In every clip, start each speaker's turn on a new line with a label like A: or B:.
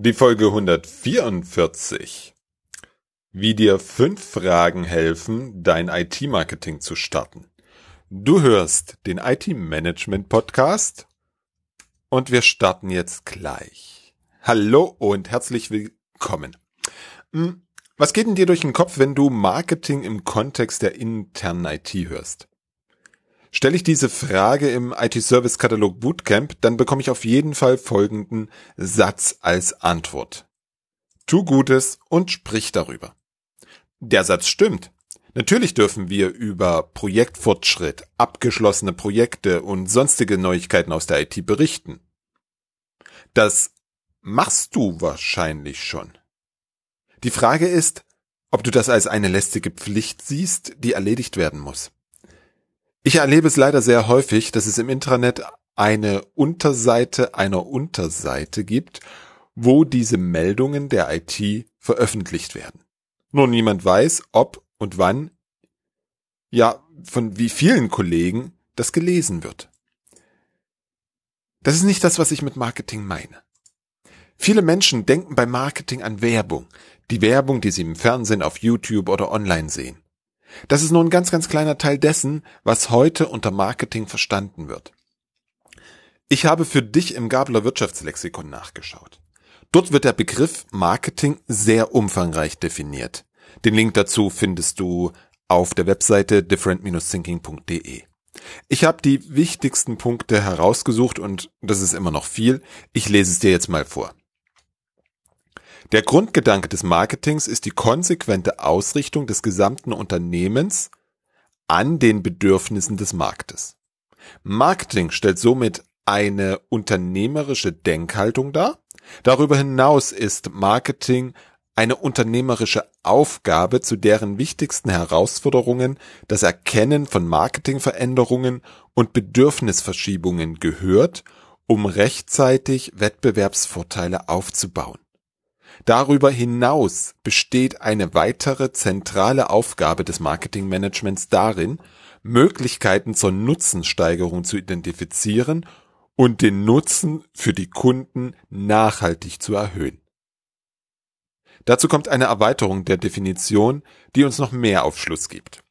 A: Die Folge 144. Wie dir fünf Fragen helfen, dein IT-Marketing zu starten. Du hörst den IT-Management-Podcast und wir starten jetzt gleich. Hallo und herzlich willkommen. Hm, was geht denn dir durch den Kopf, wenn du Marketing im Kontext der internen IT hörst? Stelle ich diese Frage im IT-Service-Katalog Bootcamp, dann bekomme ich auf jeden Fall folgenden Satz als Antwort. Tu Gutes und sprich darüber. Der Satz stimmt. Natürlich dürfen wir über Projektfortschritt, abgeschlossene Projekte und sonstige Neuigkeiten aus der IT berichten. Das machst du wahrscheinlich schon. Die Frage ist, ob du das als eine lästige Pflicht siehst, die erledigt werden muss. Ich erlebe es leider sehr häufig, dass es im Intranet eine Unterseite einer Unterseite gibt, wo diese Meldungen der IT veröffentlicht werden. Nur niemand weiß, ob und wann, ja, von wie vielen Kollegen das gelesen wird. Das ist nicht das, was ich mit Marketing meine. Viele Menschen denken beim Marketing an Werbung, die Werbung, die sie im Fernsehen, auf YouTube oder online sehen. Das ist nur ein ganz, ganz kleiner Teil dessen, was heute unter Marketing verstanden wird. Ich habe für dich im Gabler Wirtschaftslexikon nachgeschaut. Dort wird der Begriff Marketing sehr umfangreich definiert. Den Link dazu findest du auf der Webseite different-thinking.de. Ich habe die wichtigsten Punkte herausgesucht und das ist immer noch viel. Ich lese es dir jetzt mal vor. Der Grundgedanke des Marketings ist die konsequente Ausrichtung des gesamten Unternehmens an den Bedürfnissen des Marktes. Marketing stellt somit eine unternehmerische Denkhaltung dar. Darüber hinaus ist Marketing eine unternehmerische Aufgabe, zu deren wichtigsten Herausforderungen das Erkennen von Marketingveränderungen und Bedürfnisverschiebungen gehört, um rechtzeitig Wettbewerbsvorteile aufzubauen. Darüber hinaus besteht eine weitere zentrale Aufgabe des Marketingmanagements darin, Möglichkeiten zur Nutzensteigerung zu identifizieren und den Nutzen für die Kunden nachhaltig zu erhöhen. Dazu kommt eine Erweiterung der Definition, die uns noch mehr Aufschluss gibt.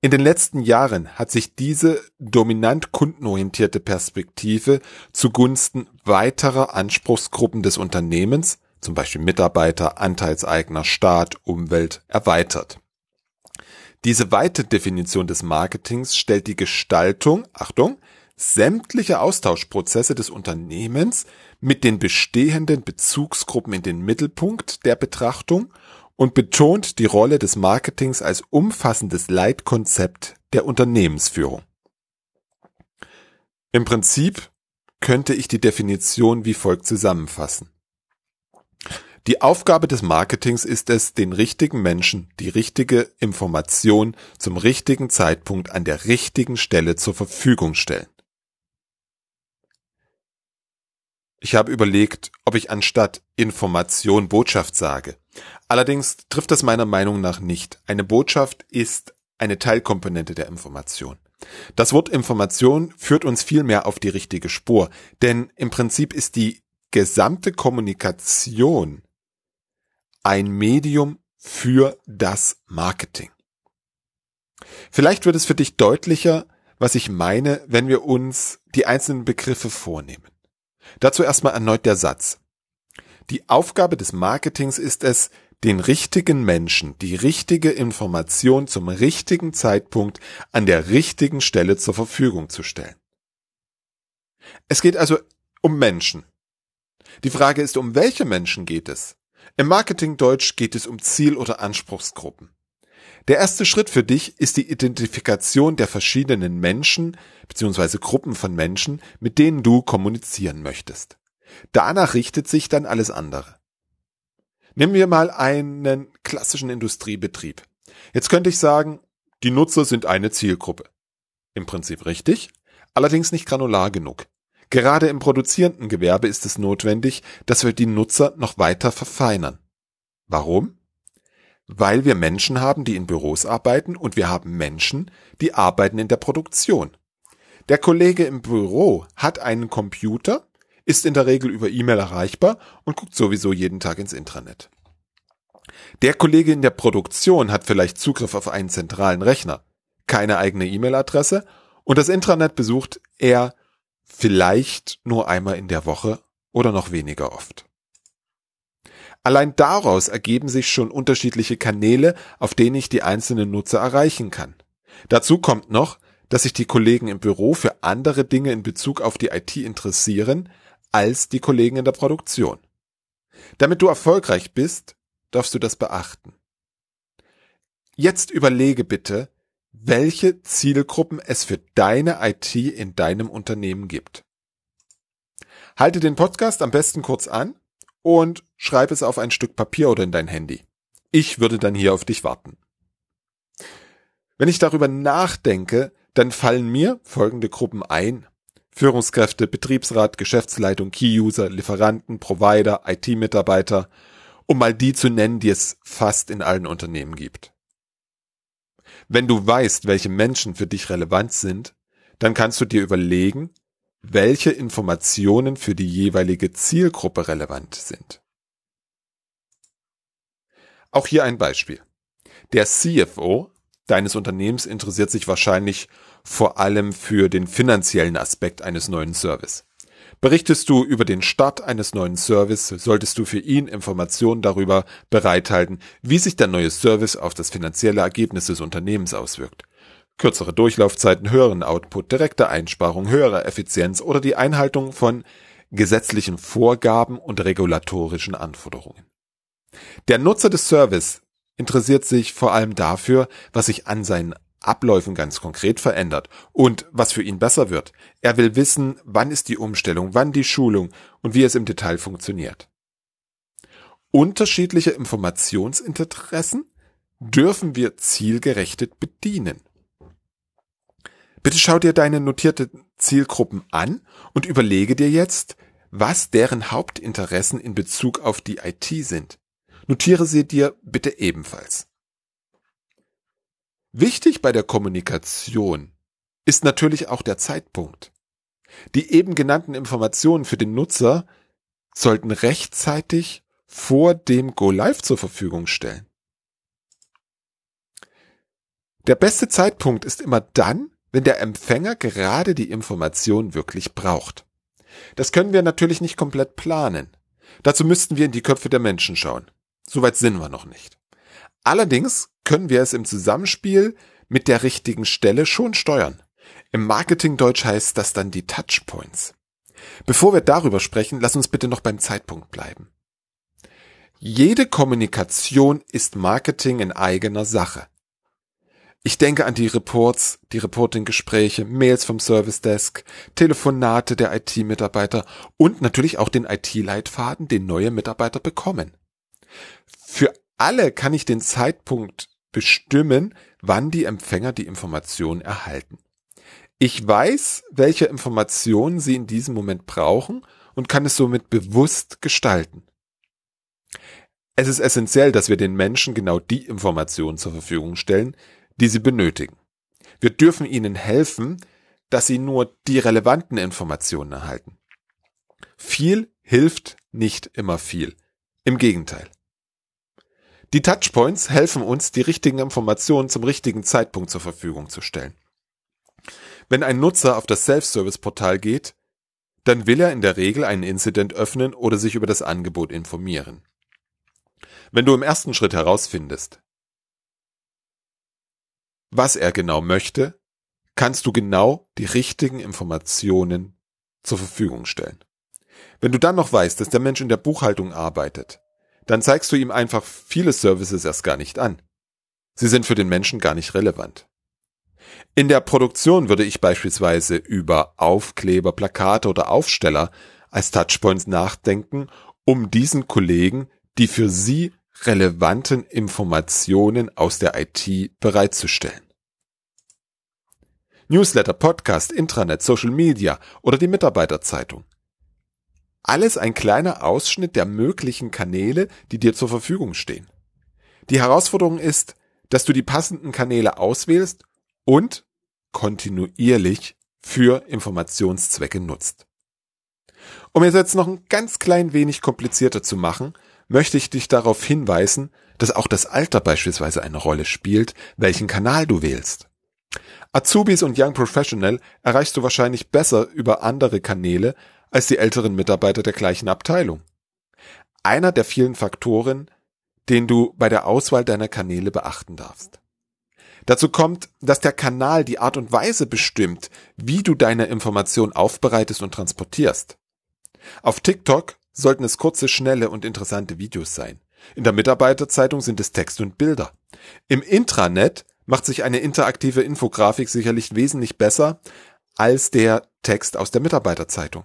A: In den letzten Jahren hat sich diese dominant kundenorientierte Perspektive zugunsten weiterer Anspruchsgruppen des Unternehmens zum Beispiel Mitarbeiter, Anteilseigner, Staat, Umwelt, erweitert. Diese weite Definition des Marketings stellt die Gestaltung, Achtung, sämtliche Austauschprozesse des Unternehmens mit den bestehenden Bezugsgruppen in den Mittelpunkt der Betrachtung und betont die Rolle des Marketings als umfassendes Leitkonzept der Unternehmensführung. Im Prinzip könnte ich die Definition wie folgt zusammenfassen. Die Aufgabe des Marketings ist es, den richtigen Menschen die richtige Information zum richtigen Zeitpunkt an der richtigen Stelle zur Verfügung stellen. Ich habe überlegt, ob ich anstatt Information Botschaft sage. Allerdings trifft das meiner Meinung nach nicht. Eine Botschaft ist eine Teilkomponente der Information. Das Wort Information führt uns vielmehr auf die richtige Spur, denn im Prinzip ist die gesamte Kommunikation ein Medium für das Marketing. Vielleicht wird es für dich deutlicher, was ich meine, wenn wir uns die einzelnen Begriffe vornehmen. Dazu erstmal erneut der Satz. Die Aufgabe des Marketings ist es, den richtigen Menschen die richtige Information zum richtigen Zeitpunkt an der richtigen Stelle zur Verfügung zu stellen. Es geht also um Menschen. Die Frage ist, um welche Menschen geht es? Im Marketingdeutsch geht es um Ziel- oder Anspruchsgruppen. Der erste Schritt für dich ist die Identifikation der verschiedenen Menschen bzw. Gruppen von Menschen, mit denen du kommunizieren möchtest. Danach richtet sich dann alles andere. Nehmen wir mal einen klassischen Industriebetrieb. Jetzt könnte ich sagen, die Nutzer sind eine Zielgruppe. Im Prinzip richtig, allerdings nicht granular genug. Gerade im produzierenden Gewerbe ist es notwendig, dass wir die Nutzer noch weiter verfeinern. Warum? Weil wir Menschen haben, die in Büros arbeiten und wir haben Menschen, die arbeiten in der Produktion. Der Kollege im Büro hat einen Computer, ist in der Regel über E-Mail erreichbar und guckt sowieso jeden Tag ins Intranet. Der Kollege in der Produktion hat vielleicht Zugriff auf einen zentralen Rechner, keine eigene E-Mail-Adresse und das Intranet besucht er vielleicht nur einmal in der Woche oder noch weniger oft. Allein daraus ergeben sich schon unterschiedliche Kanäle, auf denen ich die einzelnen Nutzer erreichen kann. Dazu kommt noch, dass sich die Kollegen im Büro für andere Dinge in Bezug auf die IT interessieren als die Kollegen in der Produktion. Damit du erfolgreich bist, darfst du das beachten. Jetzt überlege bitte, welche Zielgruppen es für deine IT in deinem Unternehmen gibt. Halte den Podcast am besten kurz an und schreib es auf ein Stück Papier oder in dein Handy. Ich würde dann hier auf dich warten. Wenn ich darüber nachdenke, dann fallen mir folgende Gruppen ein. Führungskräfte, Betriebsrat, Geschäftsleitung, Key-User, Lieferanten, Provider, IT-Mitarbeiter, um mal die zu nennen, die es fast in allen Unternehmen gibt. Wenn du weißt, welche Menschen für dich relevant sind, dann kannst du dir überlegen, welche Informationen für die jeweilige Zielgruppe relevant sind. Auch hier ein Beispiel. Der CFO deines Unternehmens interessiert sich wahrscheinlich vor allem für den finanziellen Aspekt eines neuen Service. Berichtest du über den Start eines neuen Service, solltest du für ihn Informationen darüber bereithalten, wie sich der neue Service auf das finanzielle Ergebnis des Unternehmens auswirkt kürzere Durchlaufzeiten, höheren Output, direkte Einsparung, höhere Effizienz oder die Einhaltung von gesetzlichen Vorgaben und regulatorischen Anforderungen. Der Nutzer des Service interessiert sich vor allem dafür, was sich an seinen Abläufen ganz konkret verändert und was für ihn besser wird. Er will wissen, wann ist die Umstellung, wann die Schulung und wie es im Detail funktioniert. Unterschiedliche Informationsinteressen dürfen wir zielgerechtet bedienen. Bitte schau dir deine notierte Zielgruppen an und überlege dir jetzt, was deren Hauptinteressen in Bezug auf die IT sind. Notiere sie dir bitte ebenfalls. Wichtig bei der Kommunikation ist natürlich auch der Zeitpunkt. Die eben genannten Informationen für den Nutzer sollten rechtzeitig vor dem Go Live zur Verfügung stellen. Der beste Zeitpunkt ist immer dann, wenn der Empfänger gerade die Information wirklich braucht. Das können wir natürlich nicht komplett planen. Dazu müssten wir in die Köpfe der Menschen schauen. Soweit sind wir noch nicht. Allerdings können wir es im Zusammenspiel mit der richtigen Stelle schon steuern. Im Marketingdeutsch heißt das dann die Touchpoints. Bevor wir darüber sprechen, lass uns bitte noch beim Zeitpunkt bleiben. Jede Kommunikation ist Marketing in eigener Sache. Ich denke an die Reports, die Reporting-Gespräche, Mails vom Service Desk, Telefonate der IT-Mitarbeiter und natürlich auch den IT-Leitfaden, den neue Mitarbeiter bekommen. Für alle kann ich den Zeitpunkt bestimmen, wann die Empfänger die Information erhalten. Ich weiß, welche Informationen sie in diesem Moment brauchen und kann es somit bewusst gestalten. Es ist essentiell, dass wir den Menschen genau die Informationen zur Verfügung stellen, die sie benötigen. Wir dürfen ihnen helfen, dass sie nur die relevanten Informationen erhalten. Viel hilft nicht immer viel. Im Gegenteil. Die Touchpoints helfen uns, die richtigen Informationen zum richtigen Zeitpunkt zur Verfügung zu stellen. Wenn ein Nutzer auf das Self-Service-Portal geht, dann will er in der Regel einen Incident öffnen oder sich über das Angebot informieren. Wenn du im ersten Schritt herausfindest, was er genau möchte, kannst du genau die richtigen Informationen zur Verfügung stellen. Wenn du dann noch weißt, dass der Mensch in der Buchhaltung arbeitet, dann zeigst du ihm einfach viele Services erst gar nicht an. Sie sind für den Menschen gar nicht relevant. In der Produktion würde ich beispielsweise über Aufkleber, Plakate oder Aufsteller als Touchpoints nachdenken, um diesen Kollegen die für sie relevanten Informationen aus der IT bereitzustellen. Newsletter, Podcast, Intranet, Social Media oder die Mitarbeiterzeitung. Alles ein kleiner Ausschnitt der möglichen Kanäle, die dir zur Verfügung stehen. Die Herausforderung ist, dass du die passenden Kanäle auswählst und kontinuierlich für Informationszwecke nutzt. Um es jetzt noch ein ganz klein wenig komplizierter zu machen, möchte ich dich darauf hinweisen, dass auch das Alter beispielsweise eine Rolle spielt, welchen Kanal du wählst. Azubis und Young Professional erreichst du wahrscheinlich besser über andere Kanäle als die älteren Mitarbeiter der gleichen Abteilung. Einer der vielen Faktoren, den du bei der Auswahl deiner Kanäle beachten darfst. Dazu kommt, dass der Kanal die Art und Weise bestimmt, wie du deine Information aufbereitest und transportierst. Auf TikTok sollten es kurze, schnelle und interessante Videos sein. In der Mitarbeiterzeitung sind es Text und Bilder. Im Intranet macht sich eine interaktive Infografik sicherlich wesentlich besser als der Text aus der Mitarbeiterzeitung.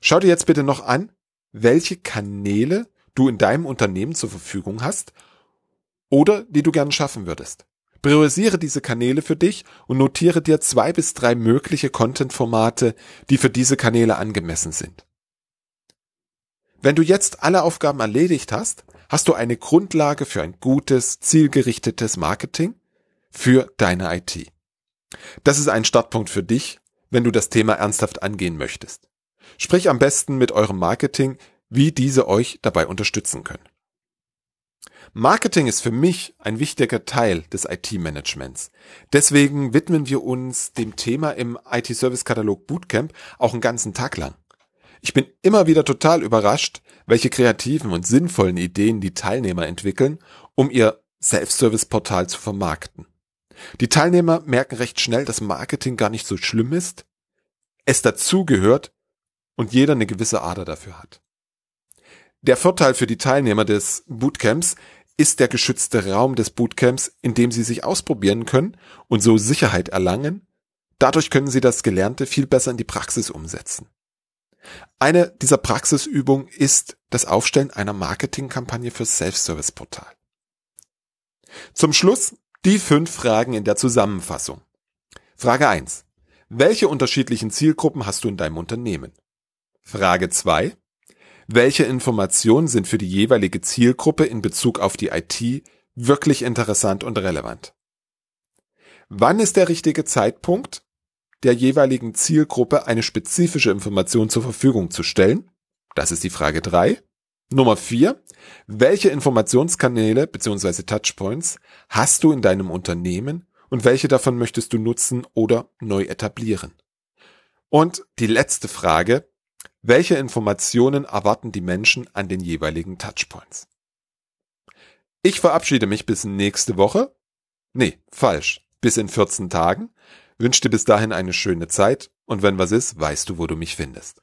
A: Schau dir jetzt bitte noch an, welche Kanäle du in deinem Unternehmen zur Verfügung hast oder die du gerne schaffen würdest. Priorisiere diese Kanäle für dich und notiere dir zwei bis drei mögliche Content-Formate, die für diese Kanäle angemessen sind. Wenn du jetzt alle Aufgaben erledigt hast, hast du eine Grundlage für ein gutes, zielgerichtetes Marketing für deine IT. Das ist ein Startpunkt für dich, wenn du das Thema ernsthaft angehen möchtest. Sprich am besten mit eurem Marketing, wie diese euch dabei unterstützen können. Marketing ist für mich ein wichtiger Teil des IT-Managements. Deswegen widmen wir uns dem Thema im IT-Service-Katalog Bootcamp auch einen ganzen Tag lang. Ich bin immer wieder total überrascht, welche kreativen und sinnvollen Ideen die Teilnehmer entwickeln, um ihr Self-Service-Portal zu vermarkten. Die Teilnehmer merken recht schnell, dass Marketing gar nicht so schlimm ist, es dazugehört und jeder eine gewisse Ader dafür hat. Der Vorteil für die Teilnehmer des Bootcamps ist der geschützte Raum des Bootcamps, in dem sie sich ausprobieren können und so Sicherheit erlangen. Dadurch können sie das Gelernte viel besser in die Praxis umsetzen. Eine dieser Praxisübungen ist das Aufstellen einer Marketingkampagne für Self-Service-Portal. Zum Schluss die fünf Fragen in der Zusammenfassung. Frage 1. Welche unterschiedlichen Zielgruppen hast du in deinem Unternehmen? Frage 2 welche Informationen sind für die jeweilige Zielgruppe in Bezug auf die IT wirklich interessant und relevant. Wann ist der richtige Zeitpunkt, der jeweiligen Zielgruppe eine spezifische Information zur Verfügung zu stellen? Das ist die Frage drei. Nummer vier: Welche Informationskanäle bzw. Touchpoints hast du in deinem Unternehmen und welche davon möchtest du nutzen oder neu etablieren? Und die letzte Frage, welche Informationen erwarten die Menschen an den jeweiligen Touchpoints? Ich verabschiede mich bis nächste Woche. Nee, falsch. Bis in 14 Tagen. Wünsche dir bis dahin eine schöne Zeit und wenn was ist, weißt du, wo du mich findest.